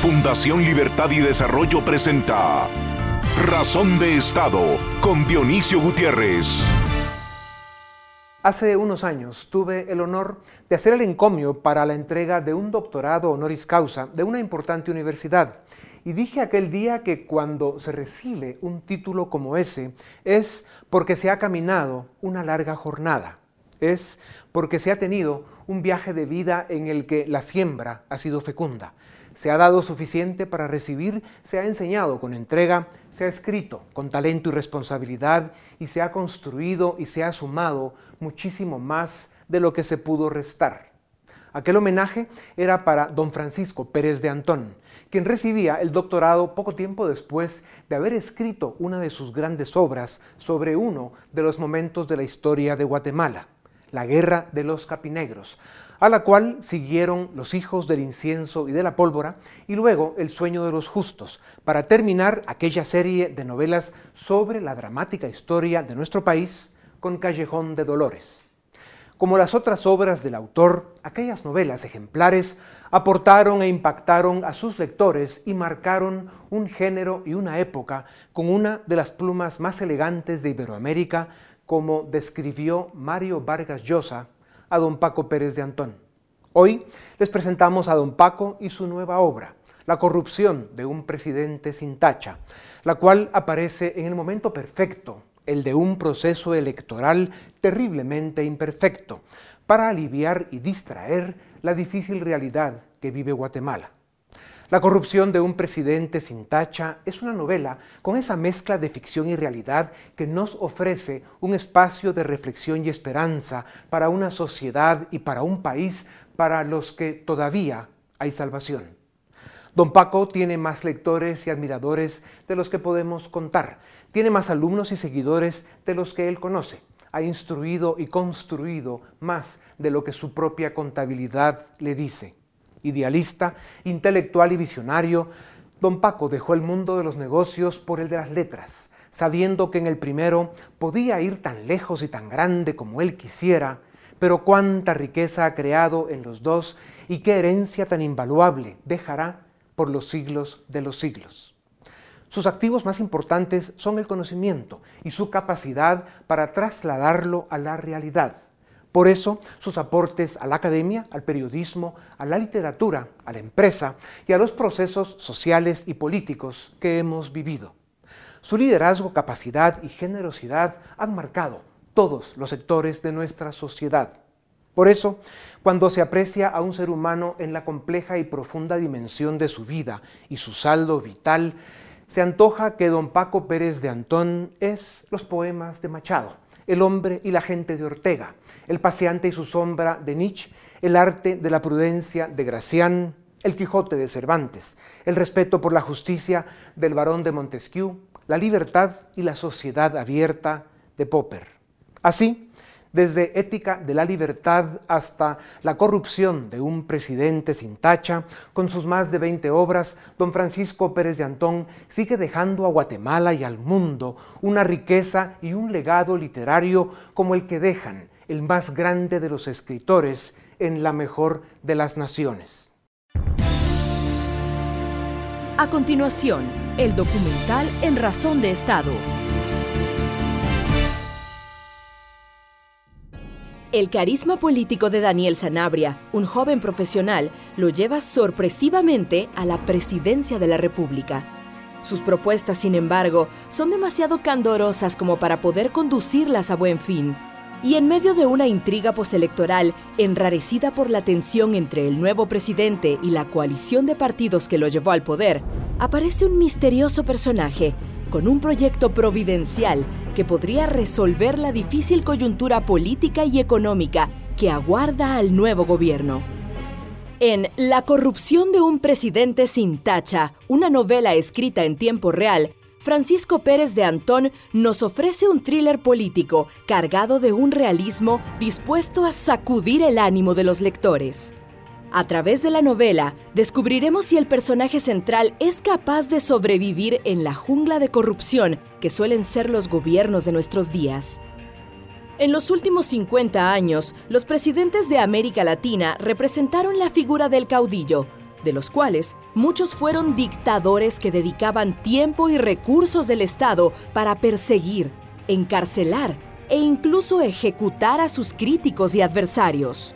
Fundación Libertad y Desarrollo presenta Razón de Estado con Dionisio Gutiérrez. Hace unos años tuve el honor de hacer el encomio para la entrega de un doctorado honoris causa de una importante universidad. Y dije aquel día que cuando se recibe un título como ese es porque se ha caminado una larga jornada. Es porque se ha tenido un viaje de vida en el que la siembra ha sido fecunda se ha dado suficiente para recibir, se ha enseñado con entrega, se ha escrito con talento y responsabilidad y se ha construido y se ha sumado muchísimo más de lo que se pudo restar. Aquel homenaje era para don Francisco Pérez de Antón, quien recibía el doctorado poco tiempo después de haber escrito una de sus grandes obras sobre uno de los momentos de la historia de Guatemala, la Guerra de los Capinegros, a la cual siguieron los hijos del incienso y de la pólvora, y luego El sueño de los justos, para terminar aquella serie de novelas sobre la dramática historia de nuestro país con Callejón de Dolores. Como las otras obras del autor, aquellas novelas ejemplares aportaron e impactaron a sus lectores y marcaron un género y una época con una de las plumas más elegantes de Iberoamérica, como describió Mario Vargas Llosa a don Paco Pérez de Antón. Hoy les presentamos a don Paco y su nueva obra, La corrupción de un presidente sin tacha, la cual aparece en el momento perfecto, el de un proceso electoral terriblemente imperfecto, para aliviar y distraer la difícil realidad que vive Guatemala. La corrupción de un presidente sin tacha es una novela con esa mezcla de ficción y realidad que nos ofrece un espacio de reflexión y esperanza para una sociedad y para un país para los que todavía hay salvación. Don Paco tiene más lectores y admiradores de los que podemos contar. Tiene más alumnos y seguidores de los que él conoce. Ha instruido y construido más de lo que su propia contabilidad le dice idealista, intelectual y visionario, don Paco dejó el mundo de los negocios por el de las letras, sabiendo que en el primero podía ir tan lejos y tan grande como él quisiera, pero cuánta riqueza ha creado en los dos y qué herencia tan invaluable dejará por los siglos de los siglos. Sus activos más importantes son el conocimiento y su capacidad para trasladarlo a la realidad. Por eso, sus aportes a la academia, al periodismo, a la literatura, a la empresa y a los procesos sociales y políticos que hemos vivido. Su liderazgo, capacidad y generosidad han marcado todos los sectores de nuestra sociedad. Por eso, cuando se aprecia a un ser humano en la compleja y profunda dimensión de su vida y su saldo vital, se antoja que don Paco Pérez de Antón es los poemas de Machado el hombre y la gente de Ortega, El paseante y su sombra de Nietzsche, El arte de la prudencia de Gracián, El Quijote de Cervantes, El respeto por la justicia del barón de Montesquieu, La libertad y la sociedad abierta de Popper. Así, desde ética de la libertad hasta la corrupción de un presidente sin tacha, con sus más de 20 obras, don Francisco Pérez de Antón sigue dejando a Guatemala y al mundo una riqueza y un legado literario como el que dejan el más grande de los escritores en la mejor de las naciones. A continuación, el documental En Razón de Estado El carisma político de Daniel Sanabria, un joven profesional, lo lleva sorpresivamente a la presidencia de la República. Sus propuestas, sin embargo, son demasiado candorosas como para poder conducirlas a buen fin. Y en medio de una intriga postelectoral enrarecida por la tensión entre el nuevo presidente y la coalición de partidos que lo llevó al poder, aparece un misterioso personaje con un proyecto providencial que podría resolver la difícil coyuntura política y económica que aguarda al nuevo gobierno. En La corrupción de un presidente sin tacha, una novela escrita en tiempo real, Francisco Pérez de Antón nos ofrece un thriller político cargado de un realismo dispuesto a sacudir el ánimo de los lectores. A través de la novela, descubriremos si el personaje central es capaz de sobrevivir en la jungla de corrupción que suelen ser los gobiernos de nuestros días. En los últimos 50 años, los presidentes de América Latina representaron la figura del caudillo, de los cuales muchos fueron dictadores que dedicaban tiempo y recursos del Estado para perseguir, encarcelar e incluso ejecutar a sus críticos y adversarios.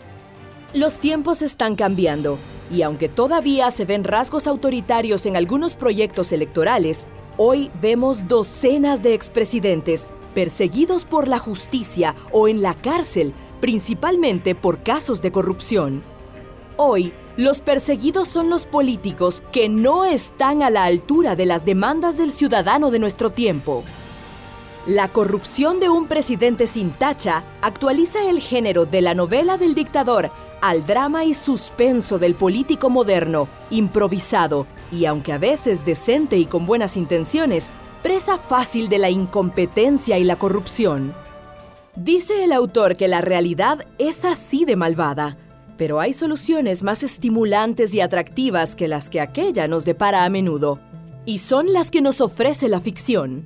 Los tiempos están cambiando y aunque todavía se ven rasgos autoritarios en algunos proyectos electorales, hoy vemos docenas de expresidentes perseguidos por la justicia o en la cárcel, principalmente por casos de corrupción. Hoy, los perseguidos son los políticos que no están a la altura de las demandas del ciudadano de nuestro tiempo. La corrupción de un presidente sin tacha actualiza el género de la novela del dictador al drama y suspenso del político moderno, improvisado y aunque a veces decente y con buenas intenciones, presa fácil de la incompetencia y la corrupción. Dice el autor que la realidad es así de malvada, pero hay soluciones más estimulantes y atractivas que las que aquella nos depara a menudo, y son las que nos ofrece la ficción.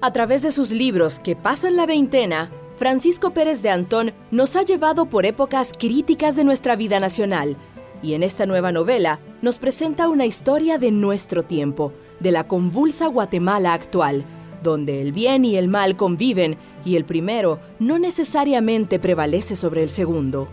A través de sus libros que pasan la veintena, Francisco Pérez de Antón nos ha llevado por épocas críticas de nuestra vida nacional, y en esta nueva novela nos presenta una historia de nuestro tiempo, de la convulsa Guatemala actual, donde el bien y el mal conviven y el primero no necesariamente prevalece sobre el segundo.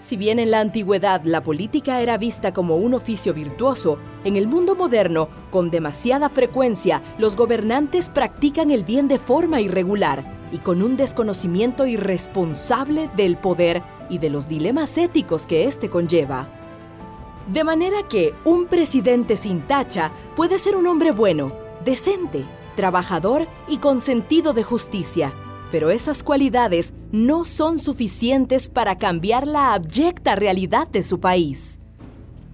Si bien en la antigüedad la política era vista como un oficio virtuoso, en el mundo moderno, con demasiada frecuencia, los gobernantes practican el bien de forma irregular y con un desconocimiento irresponsable del poder y de los dilemas éticos que éste conlleva. De manera que un presidente sin tacha puede ser un hombre bueno, decente, trabajador y con sentido de justicia, pero esas cualidades no son suficientes para cambiar la abyecta realidad de su país.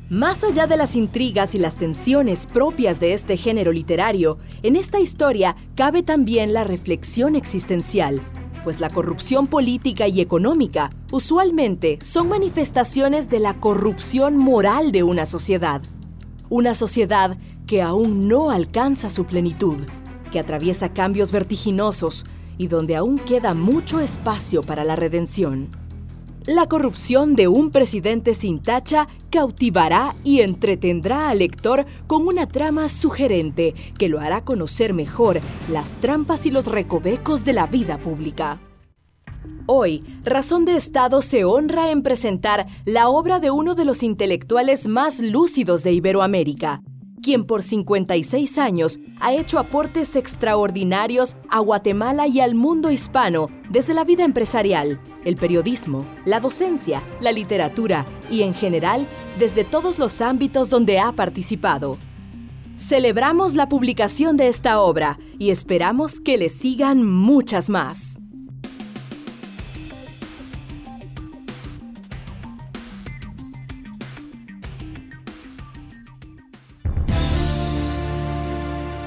Más allá de las intrigas y las tensiones propias de este género literario, en esta historia cabe también la reflexión existencial, pues la corrupción política y económica usualmente son manifestaciones de la corrupción moral de una sociedad. Una sociedad que aún no alcanza su plenitud, que atraviesa cambios vertiginosos, y donde aún queda mucho espacio para la redención. La corrupción de un presidente sin tacha cautivará y entretendrá al lector con una trama sugerente que lo hará conocer mejor las trampas y los recovecos de la vida pública. Hoy, Razón de Estado se honra en presentar la obra de uno de los intelectuales más lúcidos de Iberoamérica, quien por 56 años ha hecho aportes extraordinarios a Guatemala y al mundo hispano desde la vida empresarial, el periodismo, la docencia, la literatura y en general desde todos los ámbitos donde ha participado. Celebramos la publicación de esta obra y esperamos que le sigan muchas más.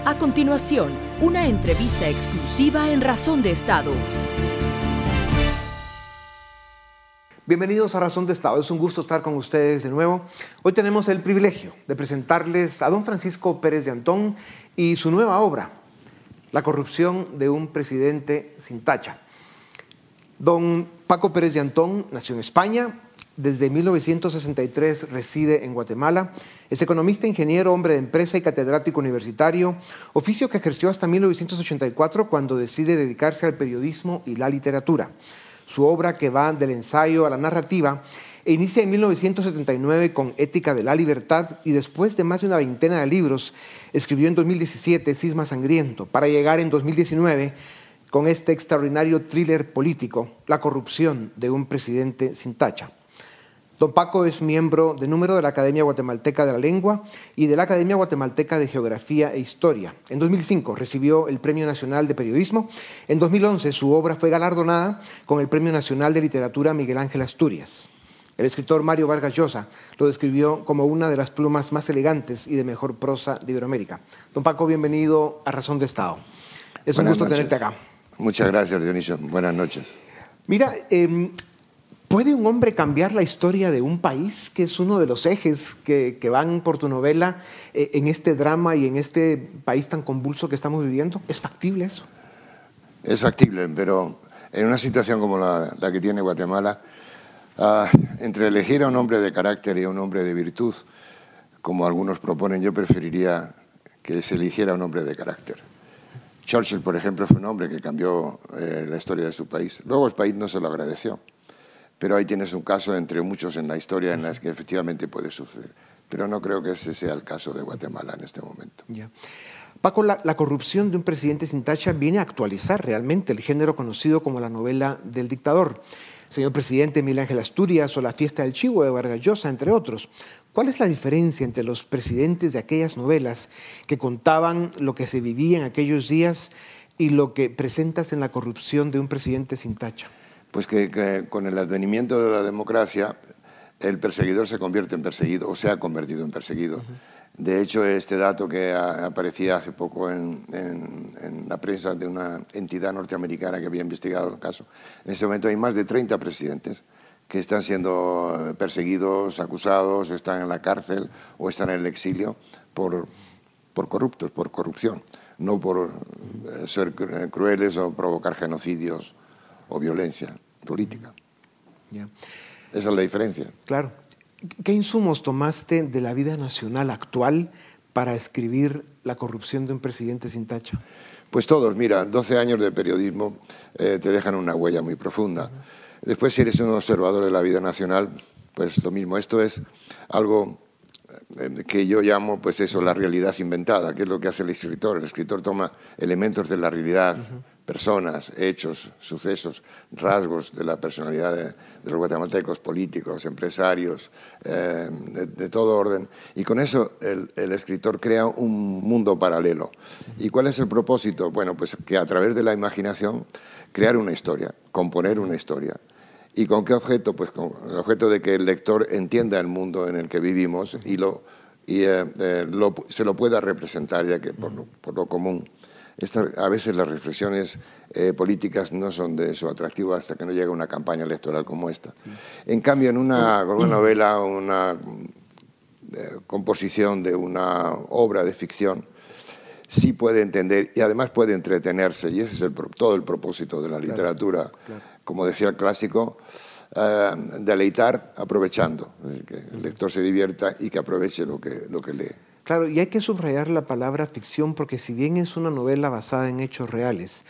A continuación, una entrevista exclusiva en Razón de Estado. Bienvenidos a Razón de Estado. Es un gusto estar con ustedes de nuevo. Hoy tenemos el privilegio de presentarles a don Francisco Pérez de Antón y su nueva obra, La corrupción de un presidente sin tacha. Don Paco Pérez de Antón nació en España, desde 1963 reside en Guatemala. Es economista, ingeniero, hombre de empresa y catedrático universitario, oficio que ejerció hasta 1984 cuando decide dedicarse al periodismo y la literatura. Su obra, que va del ensayo a la narrativa, inicia en 1979 con Ética de la Libertad y después de más de una veintena de libros, escribió en 2017 Cisma Sangriento, para llegar en 2019 con este extraordinario thriller político, La corrupción de un presidente sin tacha. Don Paco es miembro de número de la Academia Guatemalteca de la Lengua y de la Academia Guatemalteca de Geografía e Historia. En 2005 recibió el Premio Nacional de Periodismo. En 2011 su obra fue galardonada con el Premio Nacional de Literatura Miguel Ángel Asturias. El escritor Mario Vargas Llosa lo describió como una de las plumas más elegantes y de mejor prosa de Iberoamérica. Don Paco, bienvenido a Razón de Estado. Es un gusto tenerte acá. Muchas gracias, Dionisio. Buenas noches. Mira, eh, ¿Puede un hombre cambiar la historia de un país, que es uno de los ejes que, van por tu novela eh, en este drama y en este país tan convulso que estamos viviendo? ¿Es factible eso? Es factible, pero en una situación como la, que tiene Guatemala, Ah, entre elegir a un hombre de carácter y a un hombre de virtud, como algunos proponen, yo preferiría que se eligiera un hombre de carácter. Churchill, por ejemplo, fue un hombre que cambió eh, la historia de su país. Luego el país no se lo agradeció. Pero ahí tienes un caso entre muchos en la historia en las que efectivamente puede suceder. Pero no creo que ese sea el caso de Guatemala en este momento. Paco, la, corrupción de un presidente sin tacha viene a actualizar realmente el género conocido como la novela del dictador. Señor presidente Miguel Ángel Asturias o La fiesta del chivo de Vargas Llosa, entre otros. ¿Cuál es la diferencia entre los presidentes de aquellas novelas que contaban lo que se vivía en aquellos días y lo que presentas en la corrupción de un presidente sin tacha? Pues que, con el advenimiento de la democracia, el perseguidor se convierte en perseguido o se ha convertido en perseguido. De hecho, este dato que aparecía hace poco en, la prensa de una entidad norteamericana que había investigado el caso, en este momento hay más de 30 presidentes que están siendo perseguidos, acusados, están en la cárcel o están en el exilio por, por corruptos, por corrupción, no por eh, ser crueles o provocar genocidios o violencia política. Esa es la diferencia. Claro. ¿Qué insumos tomaste de la vida nacional actual para escribir la corrupción de un presidente sin tacha? Pues todos, mira, 12 años de periodismo eh, te dejan una huella muy profunda. Después, si eres un observador de la vida nacional, pues lo mismo. Esto es algo eh, que yo llamo, pues eso, la realidad inventada, que es lo que hace el escritor. El escritor toma elementos de la realidad, personas, hechos, sucesos, rasgos de la personalidad de, los guatemaltecos, políticos, empresarios, eh, de, todo orden. Y con eso el, escritor crea un mundo paralelo. ¿Y cuál es el propósito? Bueno, pues que a través de la imaginación crear una historia, componer una historia. ¿Y con qué objeto? Pues con el objeto de que el lector entienda el mundo en el que vivimos y, lo, y eh, eh, se lo pueda representar, ya que por lo, común. A veces las reflexiones eh, políticas no son de eso atractivo hasta que no llega una campaña electoral como esta. En cambio, en una, una novela, una composición de una obra de ficción, sí puede entender y además puede entretenerse, y ese es el, todo el propósito de la literatura. Como decía el clásico, eh, deleitar aprovechando, que el lector se divierta y que aproveche lo que, lo que lee. Claro, y hay que subrayar la palabra ficción porque si bien es una novela basada en hechos reales,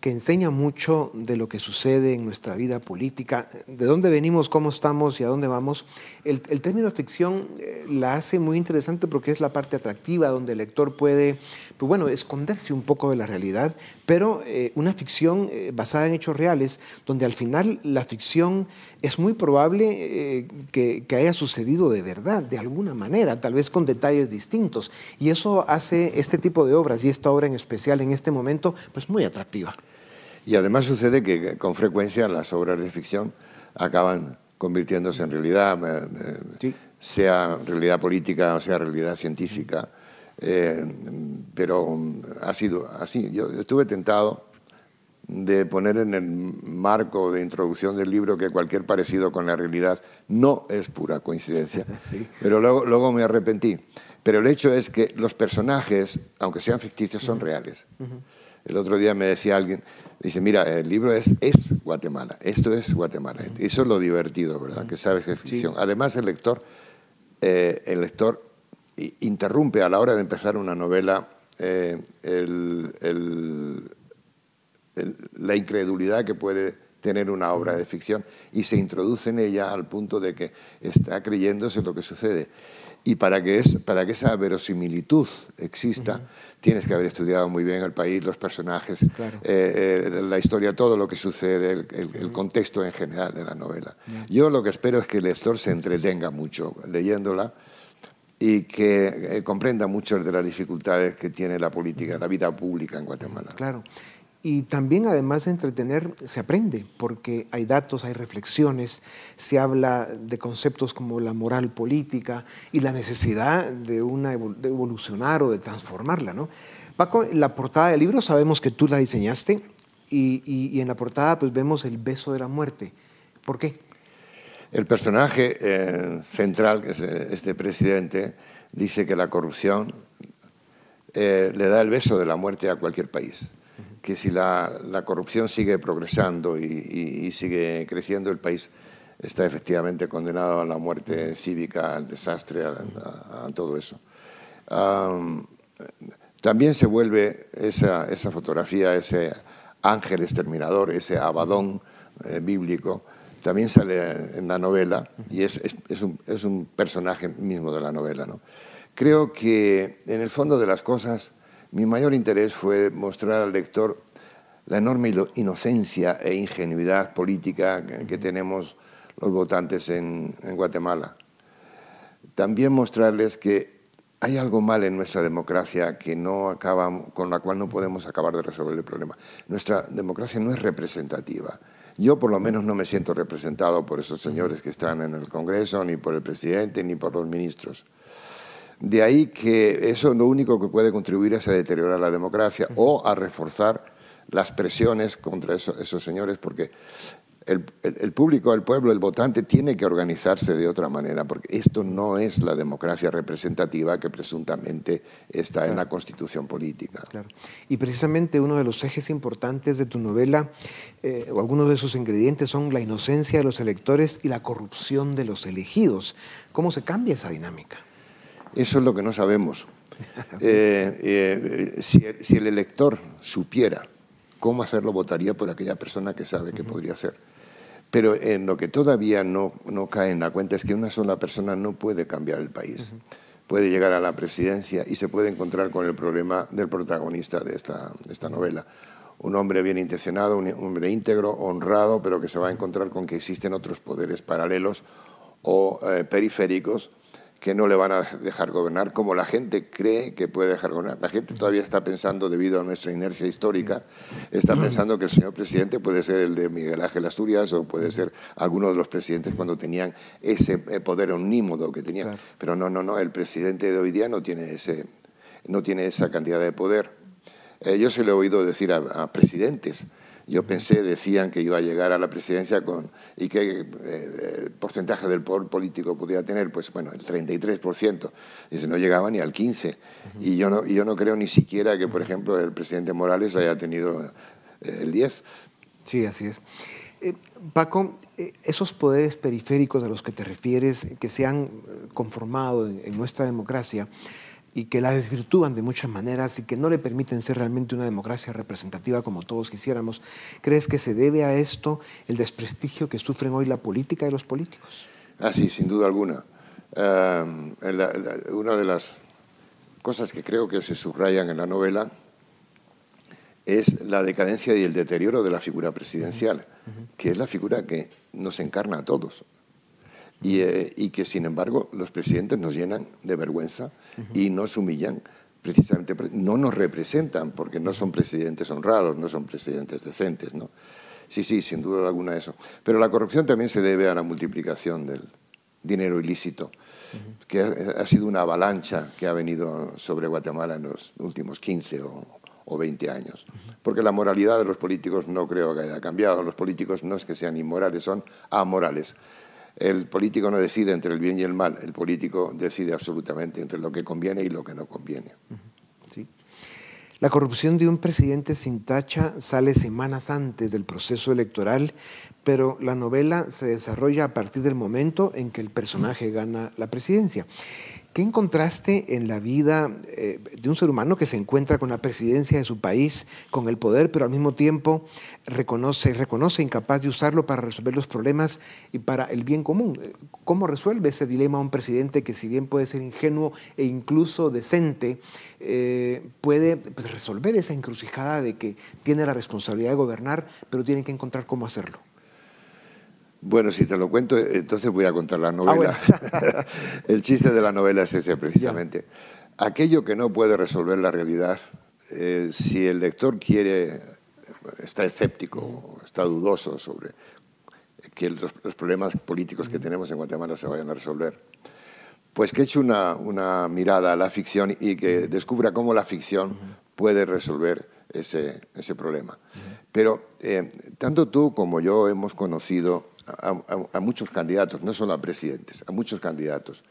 que enseña mucho de lo que sucede en nuestra vida política, de dónde venimos, cómo estamos y a dónde vamos. El, término ficción eh, la hace muy interesante porque es la parte atractiva donde el lector puede, pues bueno, esconderse un poco de la realidad, pero eh, una ficción eh, basada en hechos reales, donde al final la ficción es muy probable que, que haya sucedido de verdad, de alguna manera, tal vez con detalles distintos. Y eso hace este tipo de obras y esta obra en especial en este momento, pues muy atractiva. Y además sucede que con frecuencia las obras de ficción acaban convirtiéndose en realidad, eh, eh, sea realidad política o sea realidad científica. Eh, pero ha sido así. Yo estuve tentado de poner en el marco de introducción del libro que cualquier parecido con la realidad no es pura coincidencia. Pero luego, luego me arrepentí. Pero el hecho es que los personajes, aunque sean ficticios, son reales. El otro día me decía alguien, dice, mira, el libro es, es Guatemala, esto es Guatemala. Eso es lo divertido, ¿verdad? Que sabes que es ficción. Además, el lector, eh, el lector interrumpe a la hora de empezar una novela eh, la incredulidad que puede tener una obra de ficción. Y se introduce en ella al punto de que está creyéndose lo que sucede. Y para que, es, para que esa verosimilitud exista, tienes que haber estudiado muy bien el país, los personajes, eh, eh, la historia, todo lo que sucede, el, contexto en general de la novela. Yo lo que espero es que el lector se entretenga mucho leyéndola y que eh, comprenda muchas de las dificultades que tiene la política, la vida pública en Guatemala. Claro. Y también, además de entretener, se aprende, porque hay datos, hay reflexiones, se habla de conceptos como la moral política y la necesidad de, una, evolucionar o de transformarla. ¿no? Paco, la portada del libro sabemos que tú la diseñaste y, en la portada pues, vemos el beso de la muerte. ¿Por qué? El personaje eh, central, que es eh, este presidente, dice que la corrupción eh, le da el beso de la muerte a cualquier país que si la, corrupción sigue progresando y, sigue creciendo, el país está efectivamente condenado a la muerte cívica, al desastre, a, todo eso. también se vuelve esa, fotografía, ese ángel exterminador, ese abadón bíblico, también sale en la novela y es, un, personaje mismo de la novela. ¿no? Creo que en el fondo de las cosas mi mayor interés fue mostrar al lector la enorme inocencia e ingenuidad política que tenemos los votantes en, Guatemala. También mostrarles que hay algo mal en nuestra democracia que no acaba, con la cual no podemos acabar de resolver el problema. Nuestra democracia no es representativa. Yo por lo menos no me siento representado por esos señores que están en el Congreso, ni por el presidente, ni por los ministros. De ahí que eso lo único que puede contribuir es a deteriorar la democracia o a reforzar las presiones contra esos señores, porque el, público, el pueblo, el votante tiene que organizarse de otra manera, porque esto no es la democracia representativa que presuntamente está en la constitución política. Claro. Y precisamente uno de los ejes importantes de tu novela, eh, o algunos de sus ingredientes, son la inocencia de los electores y la corrupción de los elegidos. ¿Cómo se cambia esa dinámica? Eso es lo que no sabemos. Eh, eh, si el elector supiera cómo hacerlo, votaría por aquella persona que sabe que podría ser. Pero en lo que todavía no, no, cae en la cuenta es que una sola persona no puede cambiar el país. Puede llegar a la presidencia y se puede encontrar con el problema del protagonista de esta, esta novela. Un hombre bien intencionado, un hombre íntegro, honrado, pero que se va a encontrar con que existen otros poderes paralelos o eh, periféricos que no le van a dejar gobernar como la gente cree que puede dejar gobernar. La gente todavía está pensando, debido a nuestra inercia histórica, está pensando que el señor presidente puede ser el de Miguel Ángel Asturias o puede ser alguno de los presidentes cuando tenían ese eh, poder omnímodo que tenían. Pero no, no, no, el presidente de hoy día no tiene, ese, no tiene esa cantidad de poder. Eh, yo se lo he oído decir a presidentes yo pensé, decían que iba a llegar a la presidencia con y qué eh, porcentaje del poder político podía tener, pues bueno, el 33%. Dice, no llegaba ni al 15%. Y yo no, yo no creo ni siquiera que, por ejemplo, el presidente Morales haya tenido eh, el 10%. Sí, así es. Eh, Paco, esos poderes periféricos a los que te refieres, que se han conformado en nuestra democracia, y que la desvirtúan de muchas maneras y que no le permiten ser realmente una democracia representativa como todos quisiéramos. ¿Crees que se debe a esto el desprestigio que sufren hoy la política y los políticos? Ah, sí, sin duda alguna. Una de las cosas que creo que se subrayan en la novela es la decadencia y el deterioro de la figura presidencial, que es la figura que nos encarna a todos. Eh, y, que sin embargo los presidentes nos llenan de vergüenza y nos humillan precisamente, no nos representan porque no son presidentes honrados, no son presidentes decentes. ¿no? Sí, sí, sin duda alguna eso. Pero la corrupción también se debe a la multiplicación del dinero ilícito, que ha, sido una avalancha que ha venido sobre Guatemala en los últimos 15 o, o 20 años. Porque la moralidad de los políticos no creo que haya cambiado. Los políticos no es que sean inmorales, son amorales. El político no decide entre el bien y el mal, el político decide absolutamente entre lo que conviene y lo que no conviene. Sí. La corrupción de un presidente sin tacha sale semanas antes del proceso electoral, pero la novela se desarrolla a partir del momento en que el personaje gana la presidencia. ¿Qué encontraste en la vida eh, de un ser humano que se encuentra con la presidencia de su país, con el poder, pero al mismo tiempo reconoce, reconoce incapaz de usarlo para resolver los problemas y para el bien común? ¿Cómo resuelve ese dilema un presidente que si bien puede ser ingenuo e incluso decente, eh, puede pues, resolver esa encrucijada de que tiene la responsabilidad de gobernar, pero tiene que encontrar cómo hacerlo? Bueno, si te lo cuento, entonces voy a contar la novela. Ah, el chiste de la novela es ese, precisamente. Aquello que no puede resolver la realidad, eh, si el lector quiere, está escéptico, está dudoso sobre que los, problemas políticos que tenemos en Guatemala se vayan a resolver, pues que eche una, una mirada a la ficción y que descubra cómo la ficción puede resolver ese, ese problema. Pero eh, tanto tú como yo hemos conocido a, muchos candidatos, no solo a presidentes, a muchos candidatos.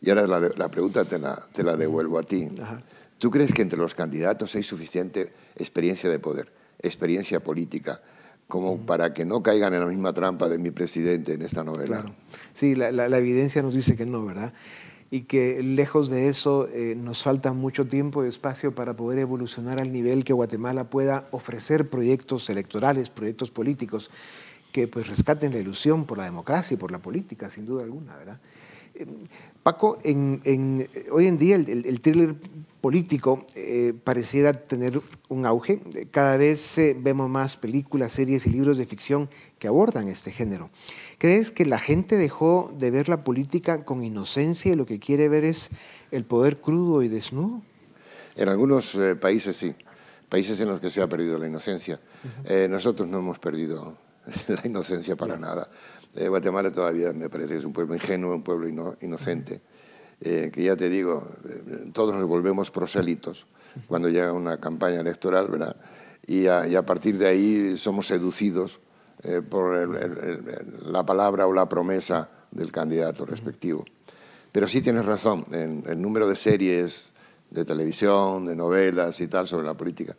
Y ahora la, la pregunta te la, te la, devuelvo a ti. ¿Tú crees que entre los candidatos hay suficiente experiencia de poder, experiencia política, como para que no caigan en la misma trampa de mi presidente en esta novela. Claro. Sí, la, la, evidencia nos dice que no, ¿verdad? Y que lejos de eso eh, nos falta mucho tiempo y espacio para poder evolucionar al nivel que Guatemala pueda ofrecer proyectos electorales, proyectos políticos que pues rescaten la ilusión por la democracia y por la política, sin duda alguna, ¿verdad? Eh, Paco, en, hoy en día el, el, thriller político eh, pareciera tener un auge. Cada vez eh, vemos más películas, series y libros de ficción que abordan este género. ¿Crees que la gente dejó de ver la política con inocencia y lo que quiere ver es el poder crudo y desnudo? En algunos países sí, países en los que se ha perdido la inocencia. nosotros no hemos perdido la inocencia para nada. Eh, Guatemala todavía me parece que es un pueblo ingenuo, un pueblo inocente, eh, que ya te digo, eh, todos nos volvemos prosélitos cuando llega una campaña electoral, ¿verdad? Y a, partir de ahí somos seducidos por la palabra o la promesa del candidato respectivo. Pero sí tienes razón, en el número de series de televisión, de novelas y tal sobre la política.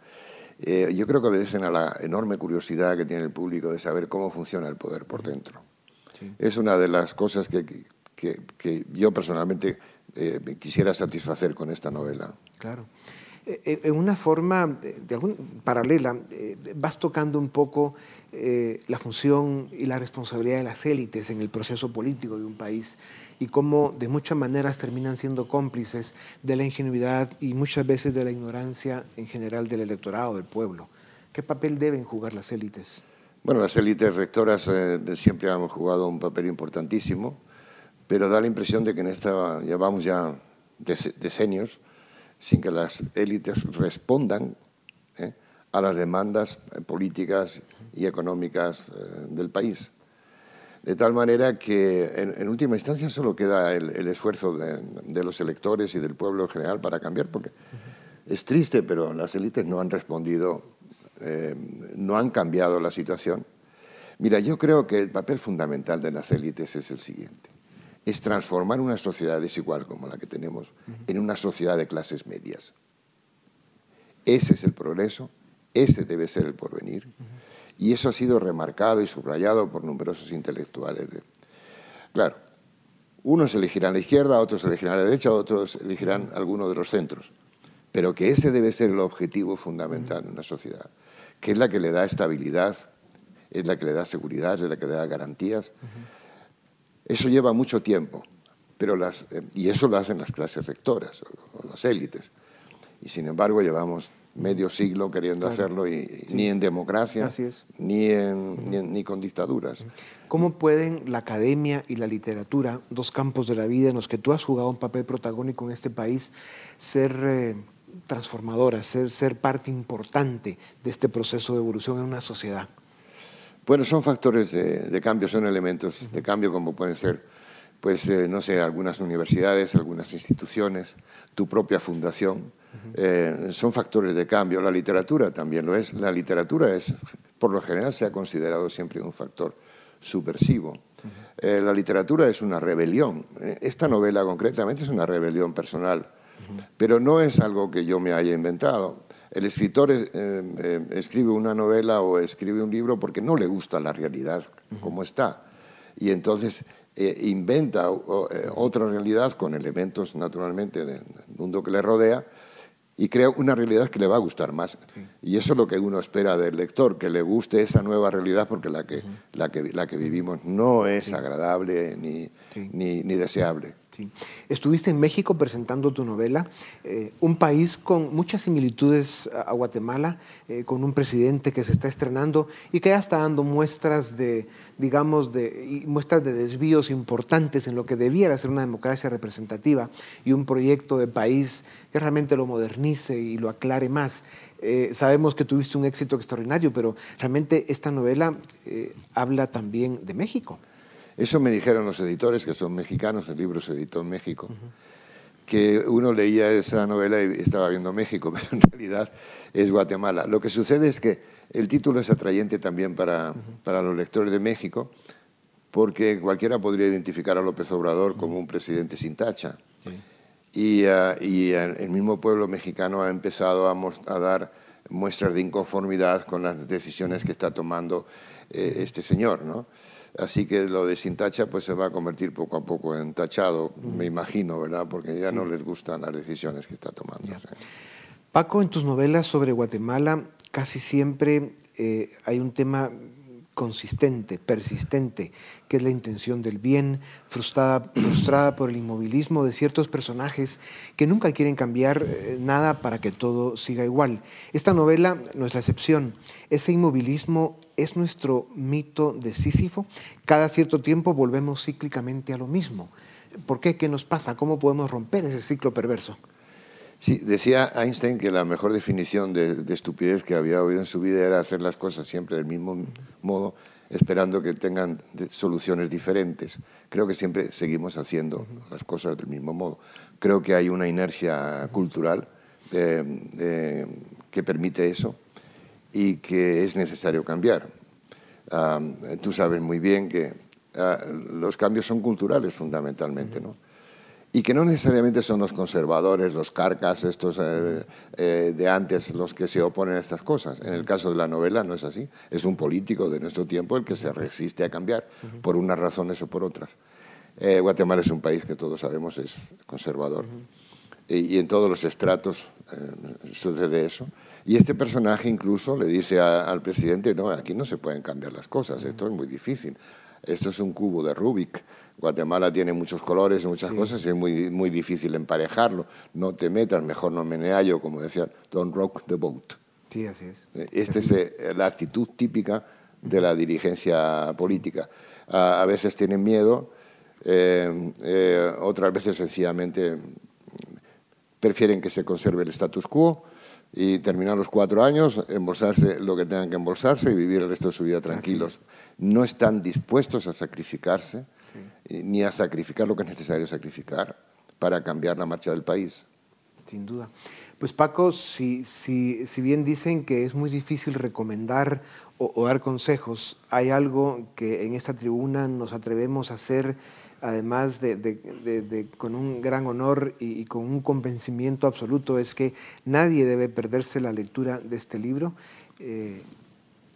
Yo creo que obedecen a la enorme curiosidad que tiene el público de saber cómo funciona el poder por dentro. Es una de las cosas que, que, yo personalmente eh, quisiera satisfacer con esta novela. Claro. Eh, eh, en una forma de paralela, vas tocando un poco la función y la responsabilidad de las élites en el proceso político de un país y cómo de muchas maneras terminan siendo cómplices de la ingenuidad y muchas veces de la ignorancia en general del electorado, del pueblo. ¿Qué papel deben jugar las élites? Bueno, las élites rectoras eh, siempre han jugado un papel importantísimo, pero da la impresión de que en esta llevamos ya decenios sin que las élites respondan eh, a las demandas eh, políticas y económicas del país. De tal manera que en, última instancia solo queda el, esfuerzo de, los electores y del pueblo en general para cambiar, porque es triste, pero las élites no han respondido eh, no han cambiado la situación. Mira, yo creo que el papel fundamental de las élites es el siguiente. Es transformar una sociedad desigual como la que tenemos en una sociedad de clases medias. Ese es el progreso, ese debe ser el porvenir. Y eso ha sido remarcado y subrayado por numerosos intelectuales. Claro, unos elegirán la izquierda, otros elegirán la derecha, otros elegirán alguno de los centros. Pero que ese debe ser el objetivo fundamental en una sociedad que es la que le da estabilidad, es la que le da seguridad, es la que le da garantías. Eso lleva mucho tiempo, pero las, eh, y eso lo hacen las clases rectoras o, las élites. Y sin embargo llevamos medio siglo queriendo hacerlo y ni en democracia Ni, en, ni, con dictaduras. ¿Cómo pueden la academia y la literatura, dos campos de la vida en los que tú has jugado un papel protagónico en este país, ser eh, transformadora, ser, ser parte importante de este proceso de evolución en una sociedad? Bueno, son factores de, cambio, son elementos de cambio como pueden ser, pues, eh, no sé, algunas universidades, algunas instituciones, tu propia fundación. Eh, son factores de cambio. La literatura también lo es. La literatura es, por lo general, se ha considerado siempre un factor subversivo. Eh, la literatura es una rebelión. Esta novela concretamente es una rebelión personal pero no es algo que yo me haya inventado. El escritor eh, eh, escribe una novela o escribe un libro porque no le gusta la realidad como está. Y entonces eh, inventa otra realidad con elementos, naturalmente, del mundo que le rodea y crea una realidad que le va a gustar más. Y eso es lo que uno espera del lector, que le guste esa nueva realidad porque la que, la que, la que vivimos no es agradable ni, ni, ni deseable. Estuviste en México presentando tu novela, eh, un país con muchas similitudes a, Guatemala, eh, con un presidente que se está estrenando y que ya está dando muestras de, digamos, de, muestras de desvíos importantes en lo que debiera ser una democracia representativa y un proyecto de país que realmente lo modernice y lo aclare más. Eh, sabemos que tuviste un éxito extraordinario, pero realmente esta novela habla también de México. Eso me dijeron los editores, que son mexicanos, el libro se editó en México, que uno leía esa novela y estaba viendo México, pero en realidad es Guatemala. Lo que sucede es que el título es atrayente también para, para los lectores de México, porque cualquiera podría identificar a López Obrador como un presidente sin tacha. Y, ah, y, el mismo pueblo mexicano ha empezado a, a dar muestras de inconformidad con las decisiones que está tomando eh, este señor, ¿no? Así que lo de sin tacha pues se va a convertir poco a poco en tachado, me imagino, ¿verdad? Porque ya no les gustan las decisiones que está tomando. Paco, en tus novelas sobre Guatemala casi siempre eh, hay un tema consistente, persistente, que es la intención del bien, frustrada, frustrada por el inmovilismo de ciertos personajes que nunca quieren cambiar eh, nada para que todo siga igual. Esta novela no es la excepción. Ese inmovilismo es nuestro mito de Sísifo. Cada cierto tiempo volvemos cíclicamente a lo mismo. ¿Por qué? ¿Qué nos pasa? ¿Cómo podemos romper ese ciclo perverso? Sí, decía Einstein que la mejor definición de, estupidez que había oído en su vida era hacer las cosas siempre del mismo modo, esperando que tengan soluciones diferentes. Creo que siempre seguimos haciendo las cosas del mismo modo. Creo que hay una inercia cultural que permite eso y que es necesario cambiar. tú sabes muy bien que ah, los cambios son culturales fundamentalmente, ¿no? Y que no necesariamente son los conservadores, los carcas, estos eh, eh, de antes, los que se oponen a estas cosas. En el caso de la novela no es así. Es un político de nuestro tiempo el que se resiste a cambiar, por unas razones o por otras. Eh, Guatemala es un país que todos sabemos es conservador. y, en todos los estratos sucede eso. Y este personaje incluso le dice al presidente, no, aquí no se pueden cambiar las cosas, esto es muy difícil. Esto es un cubo de Rubik Guatemala tiene muchos colores, muchas cosas, y es muy, muy difícil emparejarlo. No te metas, mejor no meneallo, como decía, don't rock the boat. Sí, así es. Eh, esta es eh, la actitud típica de la dirigencia política. A, veces tienen miedo, eh, otras veces sencillamente prefieren que se conserve el status quo y terminar los cuatro años, embolsarse lo que tengan que embolsarse y vivir el resto de su vida tranquilos. No están dispuestos a sacrificarse eh, ni a sacrificar lo que es necesario sacrificar para cambiar la marcha del país. Sin duda. Pues Paco, si, si, si bien dicen que es muy difícil recomendar o, dar consejos, hay algo que en esta tribuna nos atrevemos a hacer, además de, de, con un gran honor y, con un convencimiento absoluto, es que nadie debe perderse la lectura de este libro. Eh,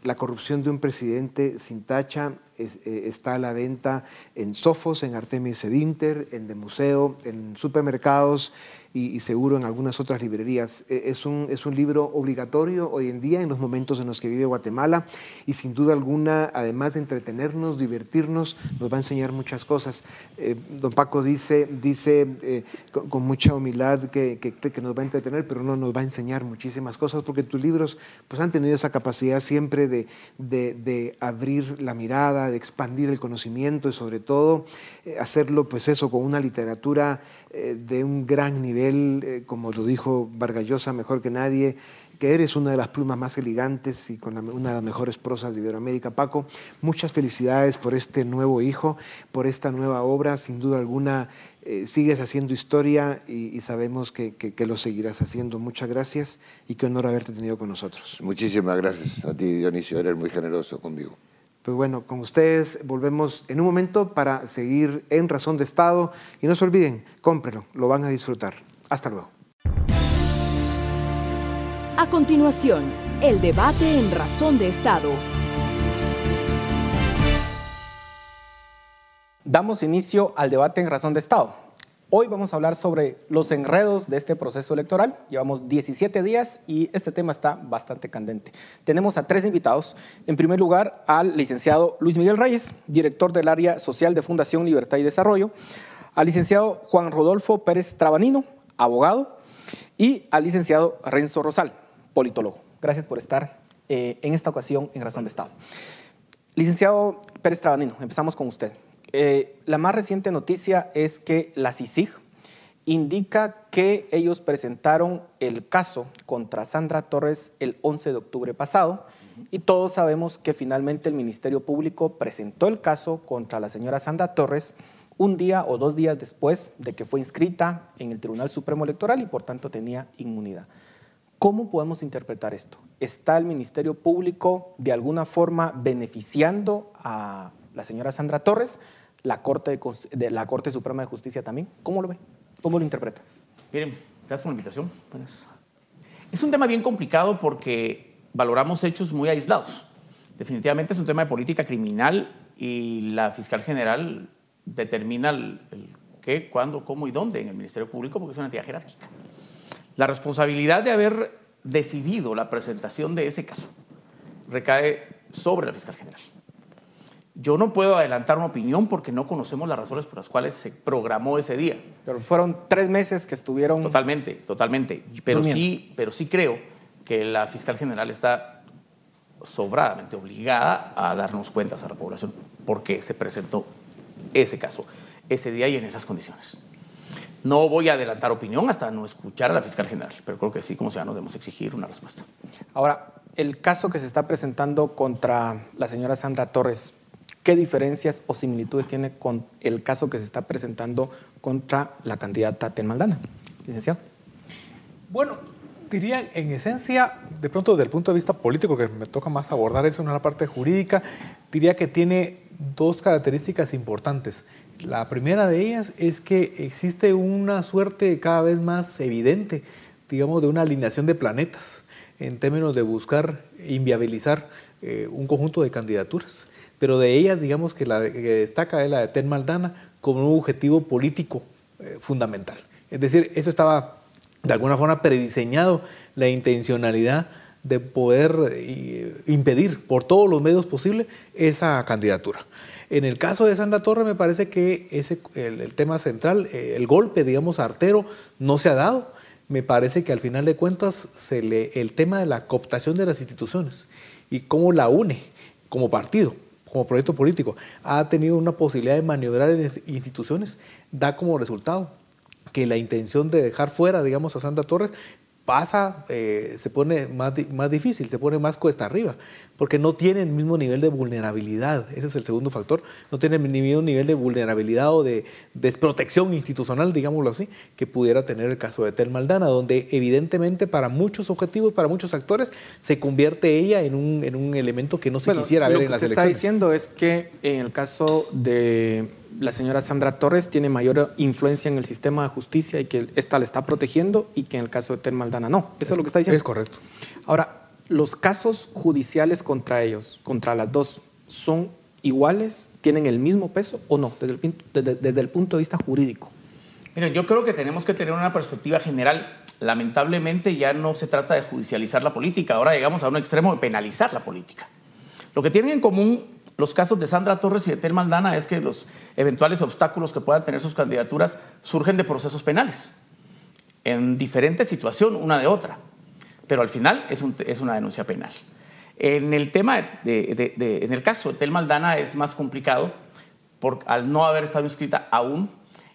la corrupción de un presidente sin tacha eh, está a la venta en Sofos, en Artemis Edinter, en The Museo, en supermercados y, seguro en algunas otras librerías. E, es un, es un libro obligatorio hoy en día en los momentos en los que vive Guatemala y sin duda alguna, además de entretenernos, divertirnos, nos va a enseñar muchas cosas. Eh, don Paco dice, dice eh, con, mucha humildad que, que, nos va a entretener, pero no nos va a enseñar muchísimas cosas porque tus libros pues, han tenido esa capacidad siempre de, de, de abrir la mirada, de expandir el conocimiento y sobre todo eh, hacerlo pues eso con una literatura de un gran nivel eh, como lo dijo Vargallosa mejor que nadie, que eres una de las plumas más elegantes y con una de las mejores prosas de Iberoamérica. Paco, muchas felicidades por este nuevo hijo, por esta nueva obra. Sin duda alguna, eh, sigues haciendo historia y, sabemos que, que, lo seguirás haciendo. Muchas gracias y qué honor haberte tenido con nosotros. Muchísimas gracias a ti, Dionisio. Eres muy generoso conmigo. Pues bueno, con ustedes volvemos en un momento para seguir en Razón de Estado y no se olviden, cómprelo, lo van a disfrutar. Hasta luego. A continuación, el debate en Razón de Estado. Damos inicio al debate en Razón de Estado. Hoy vamos a hablar sobre los enredos de este proceso electoral. Llevamos 17 días y este tema está bastante candente. Tenemos a tres invitados. En primer lugar, al licenciado Luis Miguel Reyes, director del área social de Fundación Libertad y Desarrollo, al licenciado Juan Rodolfo Pérez Trabanino, abogado, y al licenciado Renzo Rosal, politólogo. Gracias por estar eh, en esta ocasión en Razón de Estado. Licenciado Pérez Trabanino, empezamos con usted. Eh, la más reciente noticia es que la CICIG indica que ellos presentaron el caso contra Sandra Torres el 11 de octubre pasado y todos sabemos que finalmente el Ministerio Público presentó el caso contra la señora Sandra Torres un día o dos días después de que fue inscrita en el Tribunal Supremo Electoral y por tanto tenía inmunidad. ¿Cómo podemos interpretar esto? ¿Está el Ministerio Público de alguna forma beneficiando a la señora Sandra Torres, la Corte, de, la Corte Suprema de Justicia también? ¿Cómo lo ve? ¿Cómo lo interpreta? Miren, gracias por la invitación. Es un tema bien complicado porque valoramos hechos muy aislados. Definitivamente es un tema de política criminal y la fiscal general determina el, qué, cuándo, cómo y dónde en el Ministerio Público porque es una entidad jerárquica. La responsabilidad de haber decidido la presentación de ese caso recae sobre la fiscal general. Yo no puedo adelantar una opinión porque no conocemos las razones por las cuales se programó ese día. Pero fueron tres meses que estuvieron... Totalmente, totalmente. Pero sí, pero sí creo que la fiscal general está sobradamente obligada a darnos cuentas a la población por qué se presentó ese caso, ese día y en esas condiciones. No voy a adelantar opinión hasta no escuchar a la fiscal general, pero creo que sí, como ciudadanos, debemos exigir una respuesta. Ahora, el caso que se está presentando contra la señora Sandra Torres, ¿qué diferencias o similitudes tiene con el caso que se está presentando contra la candidata Ten Maldana? Licenciado. Bueno, diría en esencia, de pronto desde el punto de vista político, que me toca más abordar eso en la parte jurídica, diría que tiene dos características importantes. La primera de ellas es que existe una suerte cada vez más evidente, digamos, de una alineación de planetas en términos de buscar inviabilizar eh, un conjunto de candidaturas. Pero de ellas, digamos que la que destaca es la de Ten Maldana como un objetivo político eh, fundamental. Es decir, eso estaba de alguna forma prediseñado, la intencionalidad de poder eh, impedir por todos los medios posibles esa candidatura. En el caso de Sandra Torre me parece que ese, el, tema central, el golpe, digamos, artero, no se ha dado me parece que al final de cuentas el tema de la cooptación de las instituciones y cómo la une como partido, como proyecto político, ha tenido una posibilidad de maniobrar en instituciones, da como resultado que la intención de dejar fuera, digamos, a Sandra Torres pasa, eh, se pone más, más difícil, se pone más cuesta arriba, porque no tiene el mismo nivel de vulnerabilidad, ese es el segundo factor, no tiene el mismo nivel de vulnerabilidad o de desprotección institucional, digámoslo así, que pudiera tener el caso de Tel Maldana, donde evidentemente para muchos objetivos, para muchos actores, se convierte ella en un, en un elemento que no se quisiera ver en las elecciones. Lo que se está diciendo es que en el caso de la señora Sandra Torres tiene mayor influencia en el sistema de justicia y que esta le está protegiendo y que en el caso de Tel Maldana no. Eso es, lo que está diciendo. Es correcto. Ahora, los casos judiciales contra ellos, contra las dos, ¿son iguales? ¿Tienen el mismo peso o no? Desde el, desde, el punto de vista jurídico. Miren, yo creo que tenemos que tener una perspectiva general. Lamentablemente ya no se trata de judicializar la política, ahora llegamos a un extremo de penalizar la política. Lo que tienen en común los casos de Sandra Torres y de Tel Maldana es que los eventuales obstáculos que puedan tener sus candidaturas surgen de procesos penales, en diferente situación una de otra, pero al final es, una denuncia penal. En el tema en el caso de Tel Maldana es más complicado al no haber estado inscrita aún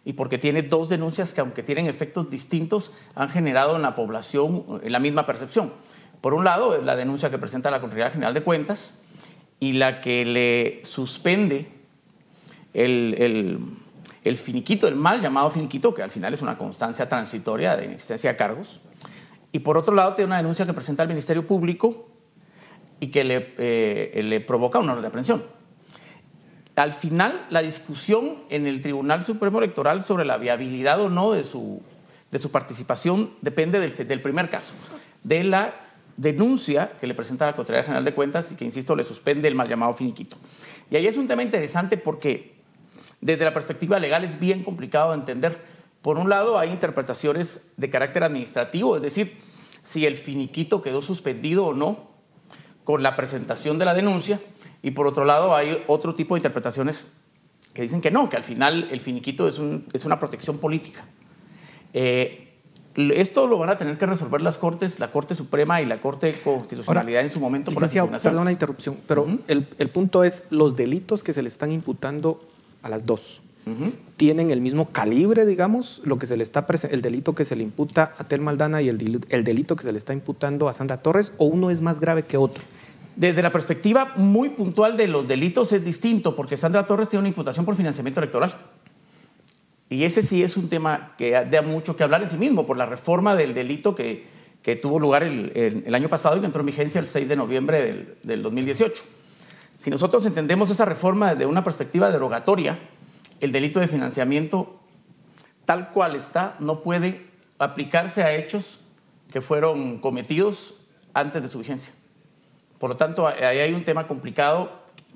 y porque tiene dos denuncias que aunque tienen efectos distintos han generado en la población la misma percepción. Por un lado, la denuncia que presenta la Contraloría General de Cuentas y la que le suspende el, finiquito, el mal llamado finiquito, que al final es una constancia transitoria de inexistencia de cargos. Y por otro lado, tiene una denuncia que presenta el Ministerio Público y que le, eh, le provoca una orden de aprehensión. Al final, la discusión en el Tribunal Supremo Electoral sobre la viabilidad o no de su, de su participación depende del, del primer caso, de la denuncia que le presenta la Contraloría General de Cuentas y que, insisto, le suspende el mal llamado finiquito. Y ahí es un tema interesante porque desde la perspectiva legal es bien complicado de entender. Por un lado, hay interpretaciones de carácter administrativo, es decir, si el finiquito quedó suspendido o no con la presentación de la denuncia. Y por otro lado, hay otro tipo de interpretaciones que dicen que no, que al final el finiquito es, es una protección política. Eh, esto lo van a tener que resolver las Cortes, la Corte Suprema y la Corte de Constitucionalidad en su momento por las Perdón la interrupción, pero el, punto es los delitos que se le están imputando a las dos. ¿Tienen el mismo calibre, digamos, lo que se le está el delito que se le imputa a Tel Maldana y el, el delito que se le está imputando a Sandra Torres, o uno es más grave que otro? Desde la perspectiva muy puntual de los delitos es distinto, porque Sandra Torres tiene una imputación por financiamiento electoral. Y ese sí es un tema que da mucho que hablar en sí mismo por la reforma del delito que, tuvo lugar el, el, año pasado y que entró en vigencia el 6 de noviembre del, del 2018. Si nosotros entendemos esa reforma desde una perspectiva derogatoria, el delito de financiamiento tal cual está no puede aplicarse a hechos que fueron cometidos antes de su vigencia. Por lo tanto, ahí hay un tema complicado,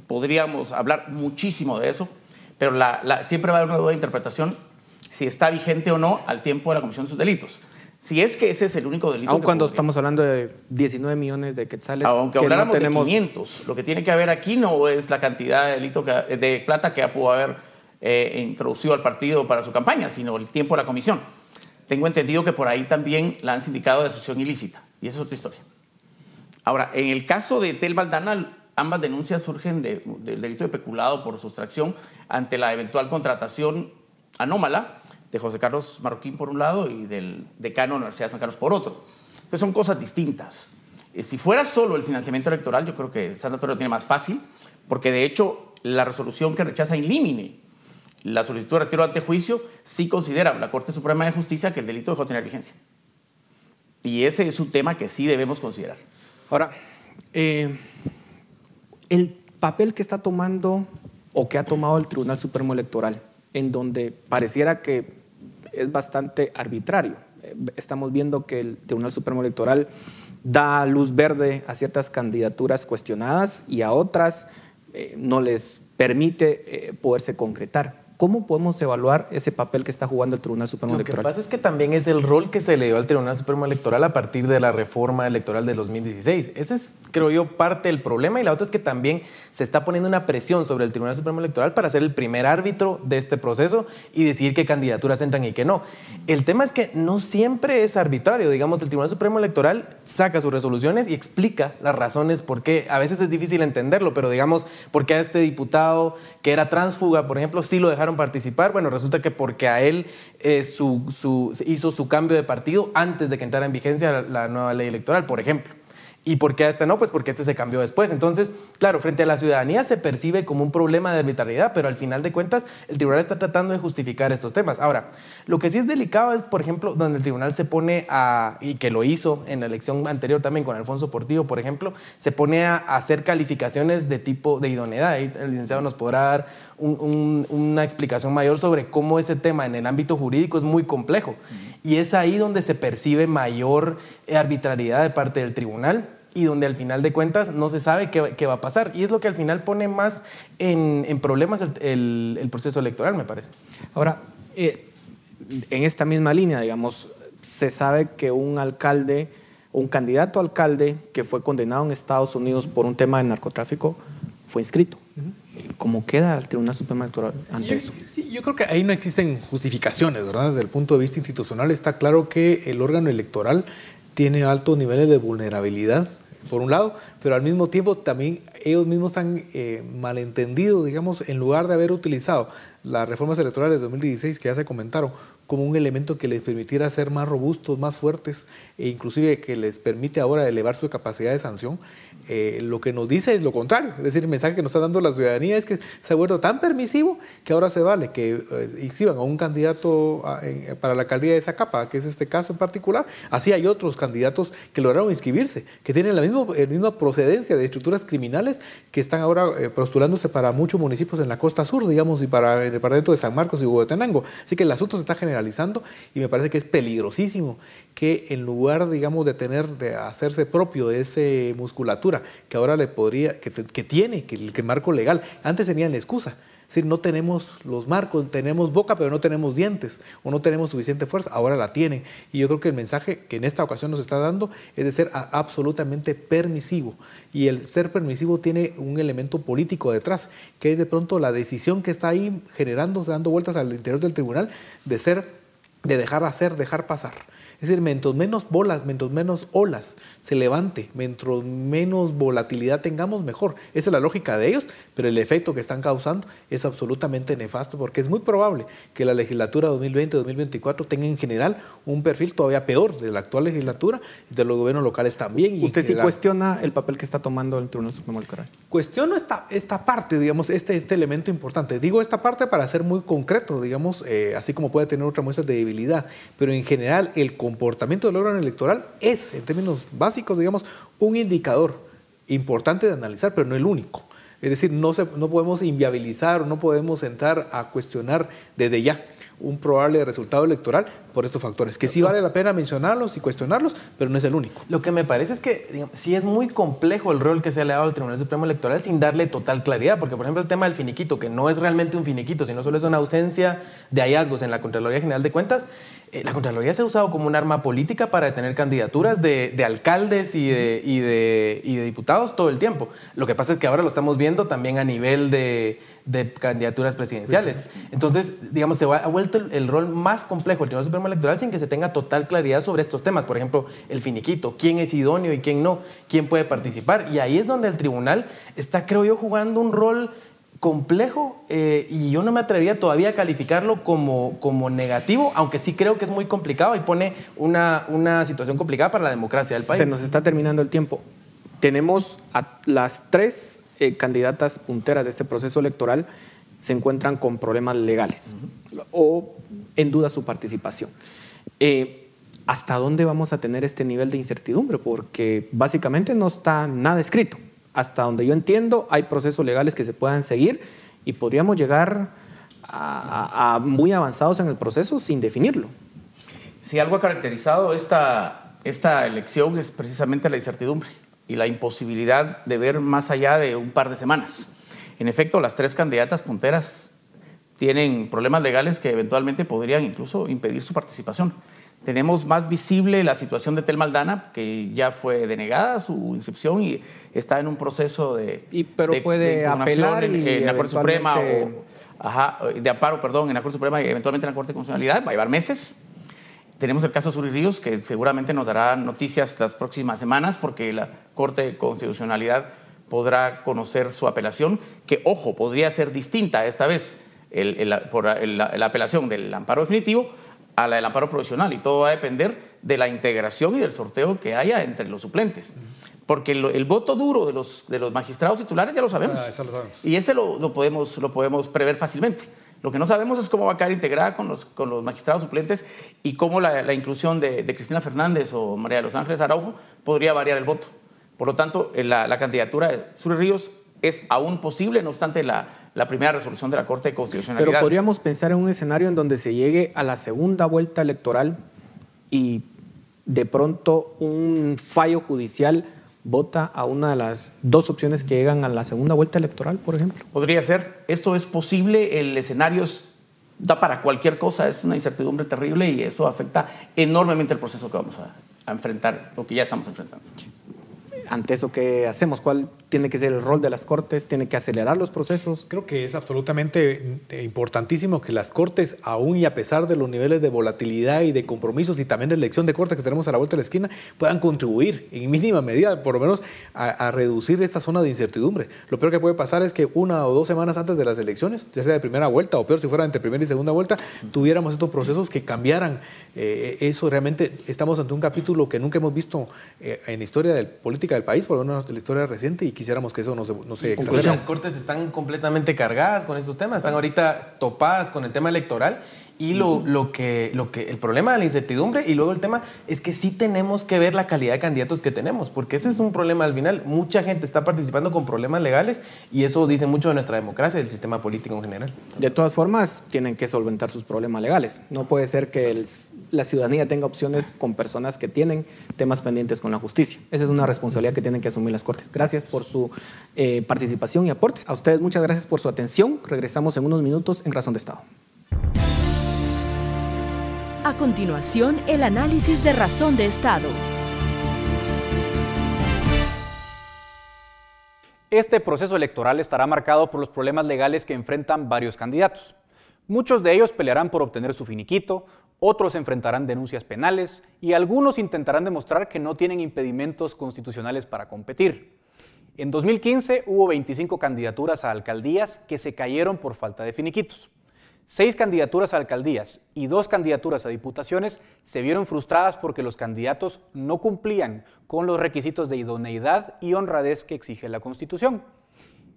podríamos hablar muchísimo de eso, pero siempre va a haber una duda de interpretación si está vigente o no al tiempo de la comisión de sus delitos. Si es que ese es el único delito. Aun cuando estamos hablando de 19 millones de quetzales. Aunque habláramos de 500, lo que tiene que haber aquí no es la cantidad de, delito de plata que pudo haber eh, introducido al partido para su campaña, sino el tiempo de la comisión. Tengo entendido que por ahí también la han sindicado de asociación ilícita, y esa es otra historia. Ahora, en el caso de Tel Valdana, ambas denuncias surgen del delito de peculado por sustracción ante la eventual contratación anómala de José Carlos Marroquín por un lado y del decano de la Universidad de San Carlos por otro. Entonces son cosas distintas. Eh, si fuera solo el financiamiento electoral, yo creo que San Antonio lo tiene más fácil, porque de hecho la resolución que rechaza in limine la solicitud de retiro ante juicio sí considera la Corte Suprema de Justicia que el delito dejó de tener vigencia. Y ese es un tema que sí debemos considerar. Ahora, eh, el papel que está tomando o que ha tomado el Tribunal Supremo Electoral, en donde pareciera que es bastante arbitrario. Eh, estamos viendo que el Tribunal Supremo Electoral da luz verde a ciertas candidaturas cuestionadas y a otras eh, no les permite poderse concretar. ¿Cómo podemos evaluar ese papel que está jugando el Tribunal Supremo Electoral? Lo que pasa es que también es el rol que se le dio al Tribunal Supremo Electoral a partir de la reforma electoral de 2016. Ese es, creo yo, parte del problema. Y la otra es que también se está poniendo una presión sobre el Tribunal Supremo Electoral para ser el primer árbitro de este proceso y decidir qué candidaturas entran y qué no. El tema es que no siempre es arbitrario. Digamos, el Tribunal Supremo Electoral saca sus resoluciones y explica las razones por qué. A veces es difícil entenderlo, pero digamos, por qué a este diputado que era transfuga, por ejemplo, sí lo dejaron participar? Bueno, resulta que porque a él eh, hizo su cambio de partido antes de que entrara en vigencia la nueva ley electoral, por ejemplo. ¿Y por qué este no? Pues porque este se cambió después. Entonces, claro, frente a la ciudadanía se percibe como un problema de arbitrariedad, pero al final de cuentas el tribunal está tratando de justificar estos temas. Ahora, lo que sí es delicado es, por ejemplo, donde el tribunal se pone a, y que lo hizo en la elección anterior también con Alfonso Portillo, por ejemplo, se pone a hacer calificaciones de tipo de idoneidad. el licenciado nos podrá dar una explicación mayor sobre cómo ese tema en el ámbito jurídico es muy complejo. Y es ahí donde se percibe mayor arbitrariedad de parte del tribunal y donde al final de cuentas no se sabe qué, va a pasar. Y es lo que al final pone más en, problemas el, proceso electoral, me parece. Ahora, eh, en esta misma línea, digamos, se sabe que un alcalde, un candidato alcalde que fue condenado en Estados Unidos por un tema de narcotráfico, fue inscrito. ¿Cómo queda el Tribunal Supremo Electoral ante eso? Sí, yo creo que ahí no existen justificaciones, ¿verdad? Desde el punto de vista institucional está claro que el órgano electoral tiene altos niveles de vulnerabilidad, por un lado, pero al mismo tiempo también ellos mismos han eh, malentendido, digamos, en lugar de haber utilizado las reformas electorales de 2016 que ya se comentaron como un elemento que les permitiera ser más robustos, más fuertes e inclusive que les permite ahora elevar su capacidad de sanción, eh, lo que nos dice es lo contrario. Es decir, el mensaje que nos está dando la ciudadanía es que se ha vuelto tan permisivo que ahora se vale que eh, inscriban a un candidato para la alcaldía de Zacapa, que es este caso en particular. Así hay otros candidatos que lograron inscribirse, que tienen la misma, procedencia de estructuras criminales que están ahora eh, postulándose para muchos municipios en la costa sur, digamos, y para el departamento de San Marcos y Huehuetenango. Así que el asunto se está y me parece que es peligrosísimo que en lugar, digamos, de tener, de hacerse propio de esa musculatura que ahora le podría, que, tiene, que el marco legal, antes tenían la excusa es decir, no tenemos los marcos, tenemos boca, pero no tenemos dientes, o no tenemos suficiente fuerza, ahora la tienen. Y yo creo que el mensaje que en esta ocasión nos está dando es de ser absolutamente permisivo. Y el ser permisivo tiene un elemento político detrás, que es de pronto la decisión que está ahí generándose, dando vueltas al interior del tribunal, de ser, de dejar hacer, dejar pasar. Es decir, mientras menos bolas, mientras menos olas se levante, mientras menos volatilidad tengamos, mejor. Esa es la lógica de ellos, pero el efecto que están causando es absolutamente nefasto porque es muy probable que la legislatura 2020-2024 tenga en general un perfil todavía peor de la actual legislatura y de los gobiernos locales también. ¿Usted sí cuestiona el papel que está tomando el Tribunal Supremo Electoral? Cuestiono esta, esta parte, digamos, este, este elemento importante. Digo esta parte para ser muy concreto, digamos, eh, así como puede tener otra muestra de debilidad, pero en general el comportamiento del órgano electoral es, en términos básicos, digamos, un indicador importante de analizar, pero no el único. Es decir, no, podemos inviabilizar no podemos entrar a cuestionar desde ya un probable resultado electoral por estos factores, que sí vale la pena mencionarlos y cuestionarlos, pero no es el único. Lo que me parece es que digamos, sí es muy complejo el rol que se le ha dado al Tribunal Supremo Electoral sin darle total claridad, porque por ejemplo el tema del finiquito, que no es realmente un finiquito, sino solo es una ausencia de hallazgos en la Contraloría General de Cuentas, eh, la Contraloría se ha usado como un arma política para detener candidaturas de, de alcaldes y de, y, de, y de diputados todo el tiempo. Lo que pasa es que ahora lo estamos viendo también a nivel de, de candidaturas presidenciales. Entonces, digamos, se ha vuelto el, el, rol más complejo del Tribunal Supremo Electoral sin que se tenga total claridad sobre estos temas. Por ejemplo, el finiquito, quién es idóneo y quién no, quién puede participar. Y ahí es donde el tribunal está, creo yo, jugando un rol complejo eh, y yo no me atrevería todavía a calificarlo como, como negativo, aunque sí creo que es muy complicado y pone una, una situación complicada para la democracia del país. Se nos está terminando el tiempo. Tenemos a las tres eh, candidatas punteras de este proceso electoral se encuentran con problemas legales uh -huh. o en duda su participación. Eh, ¿Hasta dónde vamos a tener este nivel de incertidumbre? Porque básicamente no está nada escrito. Hasta donde yo entiendo, hay procesos legales que se puedan seguir y podríamos llegar a, a muy avanzados en el proceso sin definirlo. Si algo ha caracterizado esta, esta elección es precisamente la incertidumbre y la imposibilidad de ver más allá de un par de semanas. En efecto, las tres candidatas punteras tienen problemas legales que eventualmente podrían incluso impedir su participación. Tenemos más visible la situación de Tel Maldana, que ya fue denegada su inscripción y está en un proceso de, y, pero de, puede de apelar en, y en la Corte Suprema o ajá, de amparo, perdón, en la Corte Suprema y eventualmente en la Corte de Constitucionalidad. Va a llevar meses. Tenemos el caso de Suri Ríos, que seguramente nos dará noticias las próximas semanas, porque la Corte de Constitucionalidad podrá conocer su apelación, que, ojo, podría ser distinta esta vez el, el, por el, la apelación del amparo definitivo a la del amparo provisional, y todo va a depender de la integración y del sorteo que haya entre los suplentes. Porque el, voto duro de los, de los magistrados titulares ya lo sabemos. Ah, eso lo sabemos. Y ese lo, lo, podemos, lo podemos prever fácilmente. Lo que no sabemos es cómo va a quedar integrada con los, con los magistrados suplentes y cómo la, la inclusión de, de, Cristina Fernández o María de los Ángeles Araujo podría variar el voto. Por lo tanto, la, la candidatura de Sur Ríos es aún posible, no obstante la, la, primera resolución de la Corte de Constitucionalidad. Pero podríamos pensar en un escenario en donde se llegue a la segunda vuelta electoral y de pronto un fallo judicial vota a una de las dos opciones que llegan a la segunda vuelta electoral, por ejemplo. Podría ser. Esto es posible. El escenario es, da para cualquier cosa. Es una incertidumbre terrible y eso afecta enormemente el proceso que vamos a, a enfrentar, lo que ya estamos enfrentando. Ante eso, ¿qué hacemos? ¿Cuál tiene que ser el rol de las Cortes? ¿Tiene que acelerar los procesos? Creo que es absolutamente importantísimo que las Cortes, aún y a pesar de los niveles de volatilidad y de compromisos y también de elección de Corte que tenemos a la vuelta de la esquina, puedan contribuir en mínima medida, por lo menos, a, reducir esta zona de incertidumbre. Lo peor que puede pasar es que una o dos semanas antes de las elecciones, ya sea de primera vuelta o peor si fuera entre primera y segunda vuelta, tuviéramos estos procesos que cambiaran. Eh, eso realmente estamos ante un capítulo que nunca hemos visto eh, en historia de política del país, por lo menos de la historia reciente, y quisiéramos que eso no se, no se Las cortes están completamente cargadas con estos temas, están ahorita topadas con el tema electoral y lo, lo, que, lo que, el problema de la incertidumbre y luego el tema es que sí tenemos que ver la calidad de candidatos que tenemos, porque ese es un problema al final. Mucha gente está participando con problemas legales y eso dice mucho de nuestra democracia y del sistema político en general. De todas formas, tienen que solventar sus problemas legales. No puede ser que el, la ciudadanía tenga opciones con personas que tienen temas pendientes con la justicia. Esa es una responsabilidad que tienen que asumir las Cortes. Gracias por su eh, participación y aportes. A ustedes muchas gracias por su atención. Regresamos en unos minutos en Razón de Estado. A continuación, el análisis de razón de Estado. Este proceso electoral estará marcado por los problemas legales que enfrentan varios candidatos. Muchos de ellos pelearán por obtener su finiquito, otros enfrentarán denuncias penales y algunos intentarán demostrar que no tienen impedimentos constitucionales para competir. En 2015 hubo 25 candidaturas a alcaldías que se cayeron por falta de finiquitos. Seis candidaturas a alcaldías y dos candidaturas a diputaciones se vieron frustradas porque los candidatos no cumplían con los requisitos de idoneidad y honradez que exige la Constitución.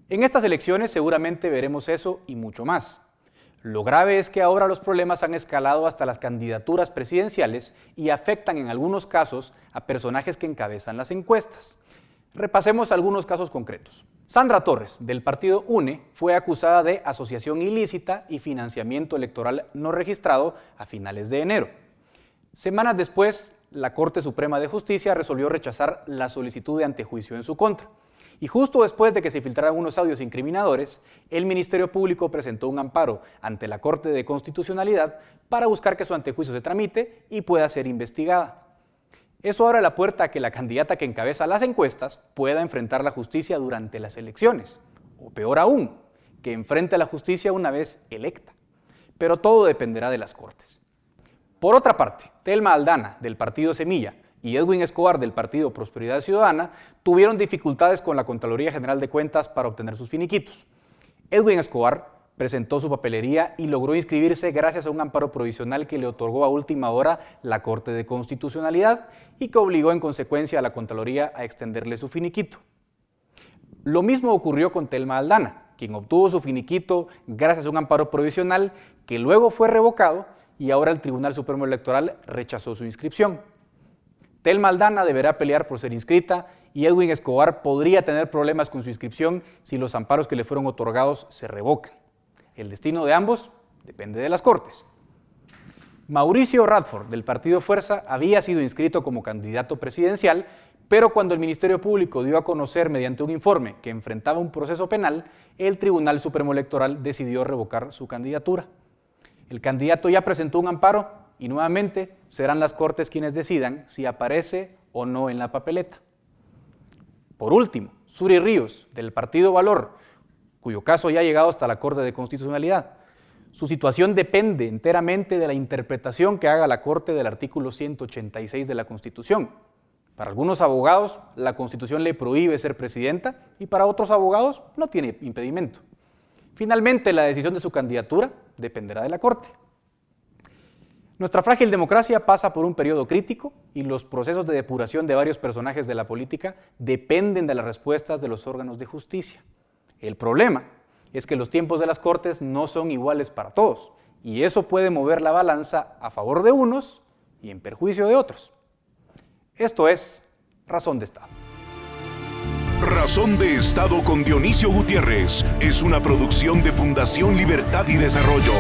En estas elecciones seguramente veremos eso y mucho más. Lo grave es que ahora los problemas han escalado hasta las candidaturas presidenciales y afectan en algunos casos a personajes que encabezan las encuestas. Repasemos algunos casos concretos. Sandra Torres, del partido UNE, fue acusada de asociación ilícita y financiamiento electoral no registrado a finales de enero. Semanas después, la Corte Suprema de Justicia resolvió rechazar la solicitud de antejuicio en su contra. Y justo después de que se filtraran unos audios incriminadores, el Ministerio Público presentó un amparo ante la Corte de Constitucionalidad para buscar que su antejuicio se tramite y pueda ser investigada. Eso abre la puerta a que la candidata que encabeza las encuestas pueda enfrentar la justicia durante las elecciones, o peor aún, que enfrente la justicia una vez electa. Pero todo dependerá de las Cortes. Por otra parte, Telma Aldana, del partido Semilla, y Edwin Escobar, del partido Prosperidad Ciudadana, tuvieron dificultades con la Contraloría General de Cuentas para obtener sus finiquitos. Edwin Escobar presentó su papelería y logró inscribirse gracias a un amparo provisional que le otorgó a última hora la Corte de Constitucionalidad y que obligó en consecuencia a la Contraloría a extenderle su finiquito. Lo mismo ocurrió con Telma Aldana, quien obtuvo su finiquito gracias a un amparo provisional que luego fue revocado y ahora el Tribunal Supremo Electoral rechazó su inscripción. Telma Aldana deberá pelear por ser inscrita y Edwin Escobar podría tener problemas con su inscripción si los amparos que le fueron otorgados se revocan. El destino de ambos depende de las Cortes. Mauricio Radford, del Partido Fuerza, había sido inscrito como candidato presidencial, pero cuando el Ministerio Público dio a conocer mediante un informe que enfrentaba un proceso penal, el Tribunal Supremo Electoral decidió revocar su candidatura. El candidato ya presentó un amparo y nuevamente serán las Cortes quienes decidan si aparece o no en la papeleta. Por último, Suri Ríos, del Partido Valor, cuyo caso ya ha llegado hasta la Corte de Constitucionalidad. Su situación depende enteramente de la interpretación que haga la Corte del artículo 186 de la Constitución. Para algunos abogados, la Constitución le prohíbe ser presidenta y para otros abogados no tiene impedimento. Finalmente, la decisión de su candidatura dependerá de la Corte. Nuestra frágil democracia pasa por un periodo crítico y los procesos de depuración de varios personajes de la política dependen de las respuestas de los órganos de justicia. El problema es que los tiempos de las cortes no son iguales para todos y eso puede mover la balanza a favor de unos y en perjuicio de otros. Esto es Razón de Estado. Razón de Estado con Dionisio Gutiérrez es una producción de Fundación Libertad y Desarrollo.